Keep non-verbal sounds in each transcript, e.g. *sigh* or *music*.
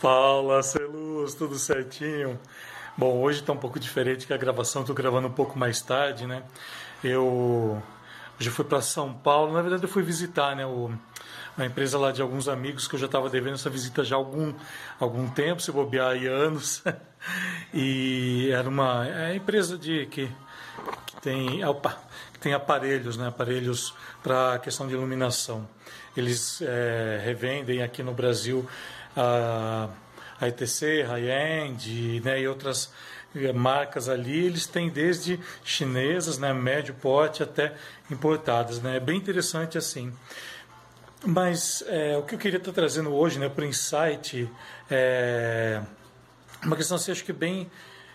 Fala, Celuz, tudo certinho? Bom, hoje está um pouco diferente que a gravação, estou gravando um pouco mais tarde, né? Eu hoje fui para São Paulo, na verdade eu fui visitar, né, o, a empresa lá de alguns amigos que eu já estava devendo essa visita já há algum, algum tempo, se bobear aí anos. *laughs* e era uma é empresa de que, que tem, opa, que tem aparelhos, né, aparelhos para questão de iluminação. Eles é, revendem aqui no Brasil a, a ETC, High-End né, e outras eh, marcas ali, eles têm desde chinesas, né, médio porte, até importadas. Né, é bem interessante assim. Mas é, o que eu queria estar trazendo hoje né, para o Insight é uma questão assim, acho que bem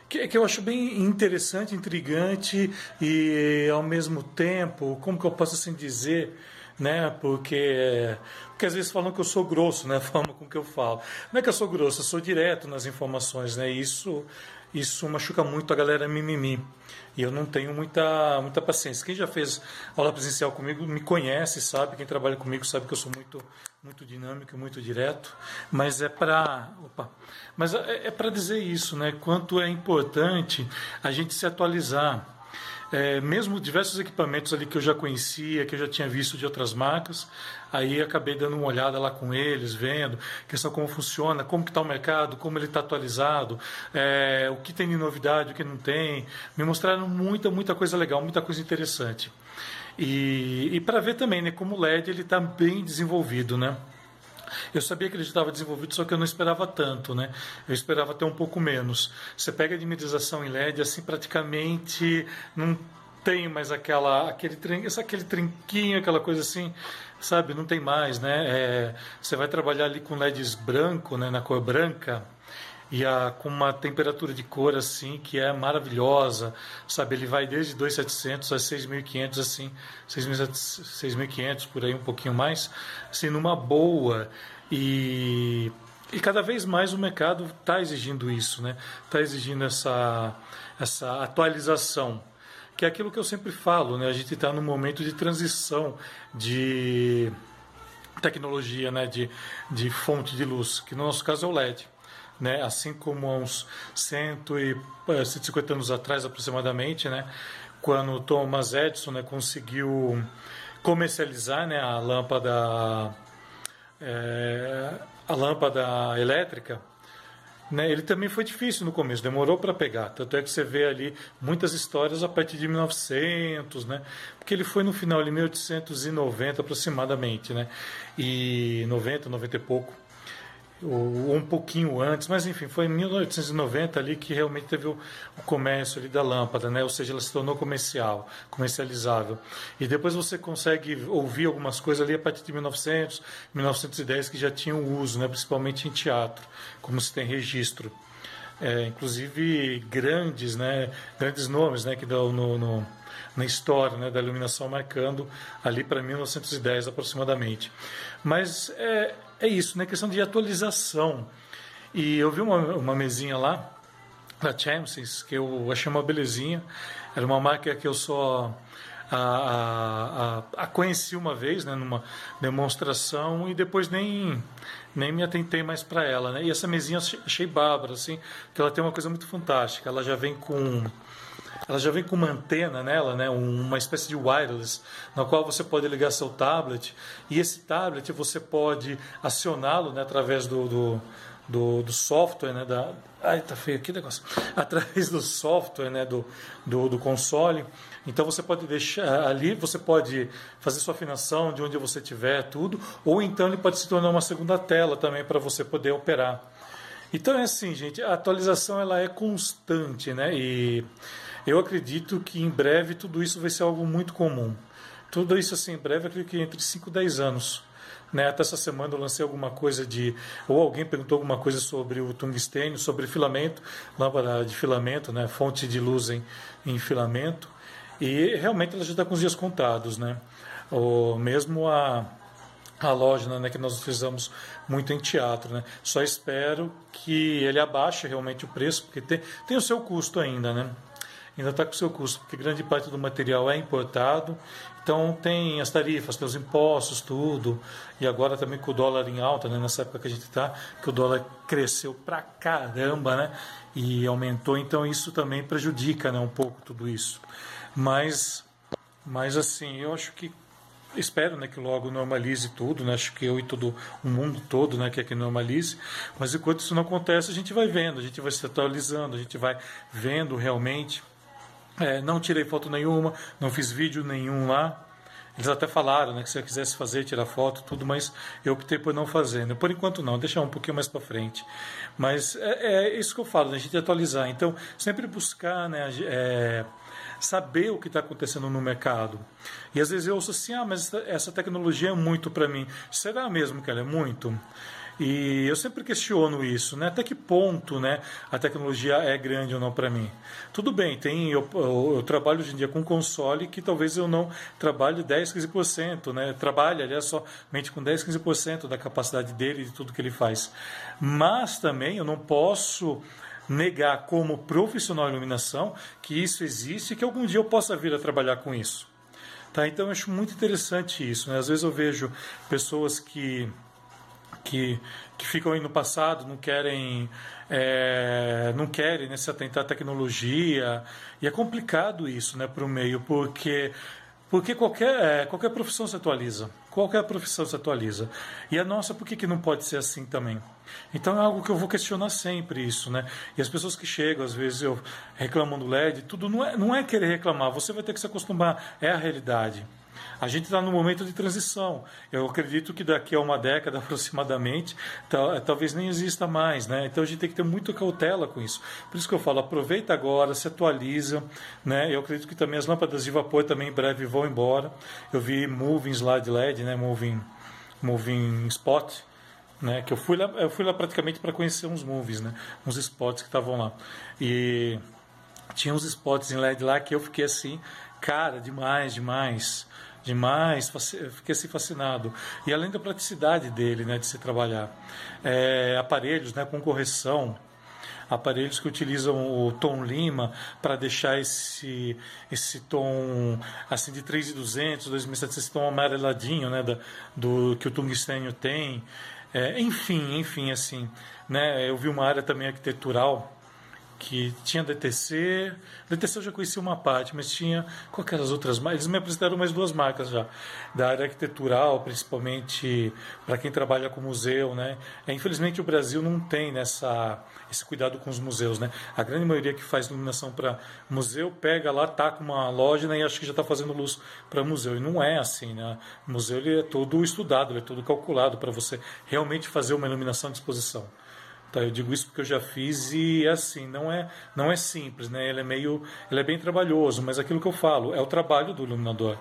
que, que, eu acho bem interessante, intrigante e ao mesmo tempo, como que eu posso assim dizer, né? Porque, porque às vezes falam que eu sou grosso, né? *laughs* A forma com que eu falo. Não é que eu sou grosso, eu sou direto nas informações, né? Isso, isso machuca muito a galera mimimi. E eu não tenho muita, muita paciência. Quem já fez aula presencial comigo me conhece, sabe? Quem trabalha comigo sabe que eu sou muito, muito dinâmico, muito direto. Mas é para, mas é, é para dizer isso, né? Quanto é importante a gente se atualizar é, mesmo diversos equipamentos ali que eu já conhecia, que eu já tinha visto de outras marcas, aí acabei dando uma olhada lá com eles, vendo questão como funciona, como que está o mercado, como ele está atualizado, é, o que tem de novidade, o que não tem. Me mostraram muita, muita coisa legal, muita coisa interessante. E, e para ver também né, como o LED ele está bem desenvolvido, né? Eu sabia que ele estava desenvolvido, só que eu não esperava tanto, né? Eu esperava ter um pouco menos. Você pega a dimerização em LED, assim, praticamente não tem mais aquela, aquele, aquele trinquinho, aquela coisa assim, sabe? Não tem mais, né? É, você vai trabalhar ali com LEDs branco, né? Na cor branca, e a, com uma temperatura de cor assim que é maravilhosa, sabe? Ele vai desde 2.700 a 6.500 assim, 6.500 por aí um pouquinho mais, assim numa boa e e cada vez mais o mercado está exigindo isso, né? Está exigindo essa essa atualização que é aquilo que eu sempre falo, né? A gente está num momento de transição de tecnologia, né? De, de fonte de luz, que no nosso caso é o LED né? assim como há uns 100 e, 150 eh, anos atrás aproximadamente, né? quando Thomas Edison né, conseguiu comercializar né, a lâmpada é, a lâmpada elétrica, né, ele também foi difícil no começo, demorou para pegar. Tanto é que você vê ali muitas histórias a partir de 1900, né, porque ele foi no final de 1890 aproximadamente, né, e 90, 90 e pouco ou um pouquinho antes, mas enfim, foi em 1890 ali que realmente teve o, comércio ali da lâmpada, né? Ou seja, ela se tornou comercial, comercializável. E depois você consegue ouvir algumas coisas ali a partir de 1900, 1910 que já tinham uso, né? Principalmente em teatro, como se tem registro. É, inclusive grandes, né? Grandes nomes, né? Que dão no, no na história né, da iluminação marcando ali para 1910 aproximadamente. Mas é, é isso, né? Questão de atualização. E eu vi uma, uma mesinha lá, da Champions, que eu achei uma belezinha. Era uma marca que eu só a, a, a, conheci uma vez, né, numa demonstração, e depois nem, nem me atentei mais para ela. Né? E essa mesinha achei bárbara, assim, que ela tem uma coisa muito fantástica. Ela já vem com ela já vem com uma antena nela, né, uma espécie de wireless, na qual você pode ligar seu tablet e esse tablet você pode acioná-lo né, através do, do, do, do, software, né, da, ai tá feio aqui negócio, *laughs* através do software, né, do, do, do console. Então você pode deixar ali, você pode fazer sua afinação de onde você estiver, tudo, ou então ele pode se tornar uma segunda tela também para você poder operar. Então é assim, gente, a atualização ela é constante, né? E eu acredito que em breve tudo isso vai ser algo muito comum. Tudo isso assim, em breve, acredito que entre 5 e 10 anos. Né? Até essa semana eu lancei alguma coisa de. Ou alguém perguntou alguma coisa sobre o tungstênio, sobre filamento, lâmpada de filamento, né? fonte de luz em, em filamento. E realmente ela já está com os dias contados. Né? Ou mesmo a, a loja né, que nós utilizamos muito em teatro. Né? Só espero que ele abaixe realmente o preço, porque tem, tem o seu custo ainda. Né? Ainda está com seu custo, porque grande parte do material é importado. Então tem as tarifas, tem os impostos, tudo. E agora também com o dólar em alta, né? nessa época que a gente está, que o dólar cresceu pra caramba, né? E aumentou, então isso também prejudica né, um pouco tudo isso. Mas, mas assim, eu acho que espero né, que logo normalize tudo, né? acho que eu e todo o mundo todo né, quer que normalize, mas enquanto isso não acontece, a gente vai vendo, a gente vai se atualizando, a gente vai vendo realmente. É, não tirei foto nenhuma, não fiz vídeo nenhum lá. Eles até falaram né, que se eu quisesse fazer, tirar foto, tudo, mas eu optei por não fazer. Né? Por enquanto não, deixar um pouquinho mais para frente. Mas é, é, isso que eu falo, né, a gente atualizar. Então, sempre buscar né, é, saber o que está acontecendo no mercado. E às vezes eu ouço assim, ah, mas essa tecnologia é muito para mim. Será mesmo que ela é muito? E eu sempre questiono isso, né? Até que ponto, né, a tecnologia é grande ou não para mim? Tudo bem, tem eu, eu, eu, trabalho hoje em dia com console que talvez eu não trabalhe 10, 15%, né? Trabalhe, aliás, somente com 10, 15% da capacidade dele e de tudo que ele faz. Mas também eu não posso negar como profissional de iluminação que isso existe e que algum dia eu possa vir a trabalhar com isso. Tá? Então eu acho muito interessante isso. Né? Às vezes eu vejo pessoas que, que, que ficam aí no passado, não querem, é, não querem né, se atentar à tecnologia. E é complicado isso né, para o meio, porque porque qualquer, é, qualquer profissão se atualiza. Qualquer profissão se atualiza. E a nossa, por que, que não pode ser assim também? Então é algo que eu vou questionar sempre isso, né? E as pessoas que chegam, às vezes, eu reclamam do LED, tudo não é, não é querer reclamar, você vai ter que se acostumar, é a realidade. A gente está num momento de transição. Eu acredito que daqui a uma década *laughs* aproximadamente, talvez nem exista mais, né? Então a gente tem que ter muita cautela com isso. Por isso que eu falo, aproveita agora, se atualiza, né? Eu acredito que também as lâmpadas de vapor também em breve vão embora. Eu vi moving lá de LED, né? Moving, moving spot. Né, que eu fui lá, eu fui lá praticamente para conhecer uns movies, né, uns spots que estavam lá. E tinha uns spots em LED lá que eu fiquei assim, cara, demais, demais demais, fiquei assim fascinado. E além da praticidade dele, né, de se trabalhar, é, aparelhos, né, com correção, aparelhos que utilizam o tom lima para deixar esse esse tom assim de 3200, 2700, esse tom amareladinho, né, da, do que o tungstênio tem. É, enfim, enfim, assim, né, eu vi uma área também arquitetural que tinha DTC. DTC eu já conhecia uma parte, mas tinha qualquer as outras marcas. Eles me apresentaram mais duas marcas já, da área arquitetural, principalmente para quem trabalha com museu, né? É, infelizmente o Brasil não tem nessa esse cuidado com os museus, né? A grande maioria que faz iluminação para museu pega lá, tá com uma loja né, e acha que já está fazendo luz para museu. E não é assim, né? O museu ele é todo estudado, ele é todo calculado para você realmente fazer uma iluminação de exposição. Tá, eu digo isso porque eu já fiz e assim, não é, não é simples, né? Ele é meio, ele é bem trabalhoso, mas aquilo que eu falo, é o trabalho do iluminador.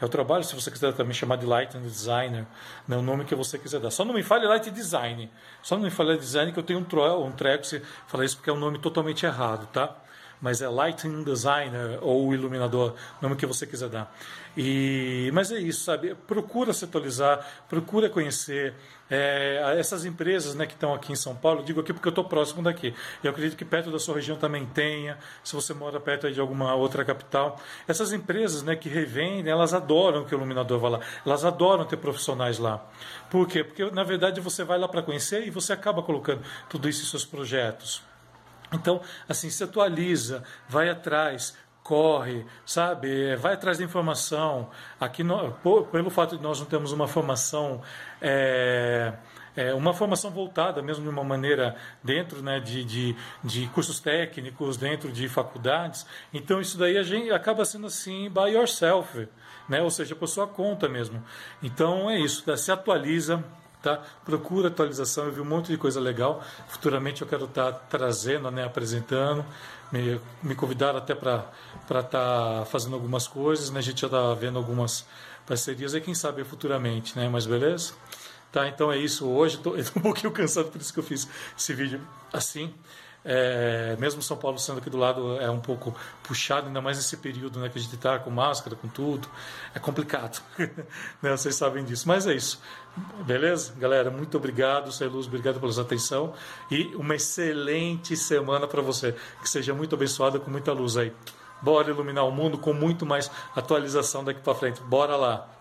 É o trabalho, se você quiser também chamar de lighting designer, né, o nome que você quiser dar. Só não me fale light design. Só não me fale design que eu tenho um, tro, um treco se falar isso porque é um nome totalmente errado, tá? Mas é lighting designer ou iluminador, nome que você quiser dar. E, mas é isso, sabe? Procura se atualizar, procura conhecer é, essas empresas né, que estão aqui em São Paulo. Digo aqui porque eu estou próximo daqui. Eu acredito que perto da sua região também tenha, se você mora perto de alguma outra capital. Essas empresas né, que revendem, elas adoram que o iluminador vá lá. Elas adoram ter profissionais lá. Por quê? Porque na verdade você vai lá para conhecer e você acaba colocando tudo isso em seus projetos. Então, assim, se atualiza, vai atrás, corre, sabe? Vai atrás da informação. Aqui, no, por, pelo fato de nós não termos uma formação, é, é, uma formação voltada mesmo de uma maneira dentro né, de, de, de, cursos técnicos, dentro de faculdades, então isso daí a gente acaba sendo assim by yourself, né? ou seja, por sua conta mesmo. Então é isso, tá? se atualiza, Tá? Procura atualização, eu vi um monte de coisa legal. Futuramente eu quero estar tá trazendo, né, apresentando. Me, me convidaram até para estar tá fazendo algumas coisas, né? A gente já está vendo algumas parcerias e quem sabe futuramente, né? Mas beleza? Tá, então é isso. Hoje estou *laughs* um pouquinho cansado, por isso que eu fiz esse vídeo assim. É, mesmo São Paulo sendo aqui do lado é um pouco puxado, ainda mais nesse período né, que a gente está com máscara, com tudo, é complicado. *laughs* né, vocês sabem disso. Mas é isso. Beleza? Galera, muito obrigado, Sei Luz, obrigado pela sua atenção e uma excelente semana para você. Que seja muito abençoada com muita luz aí. Bora iluminar o mundo com muito mais atualização daqui para frente. Bora lá.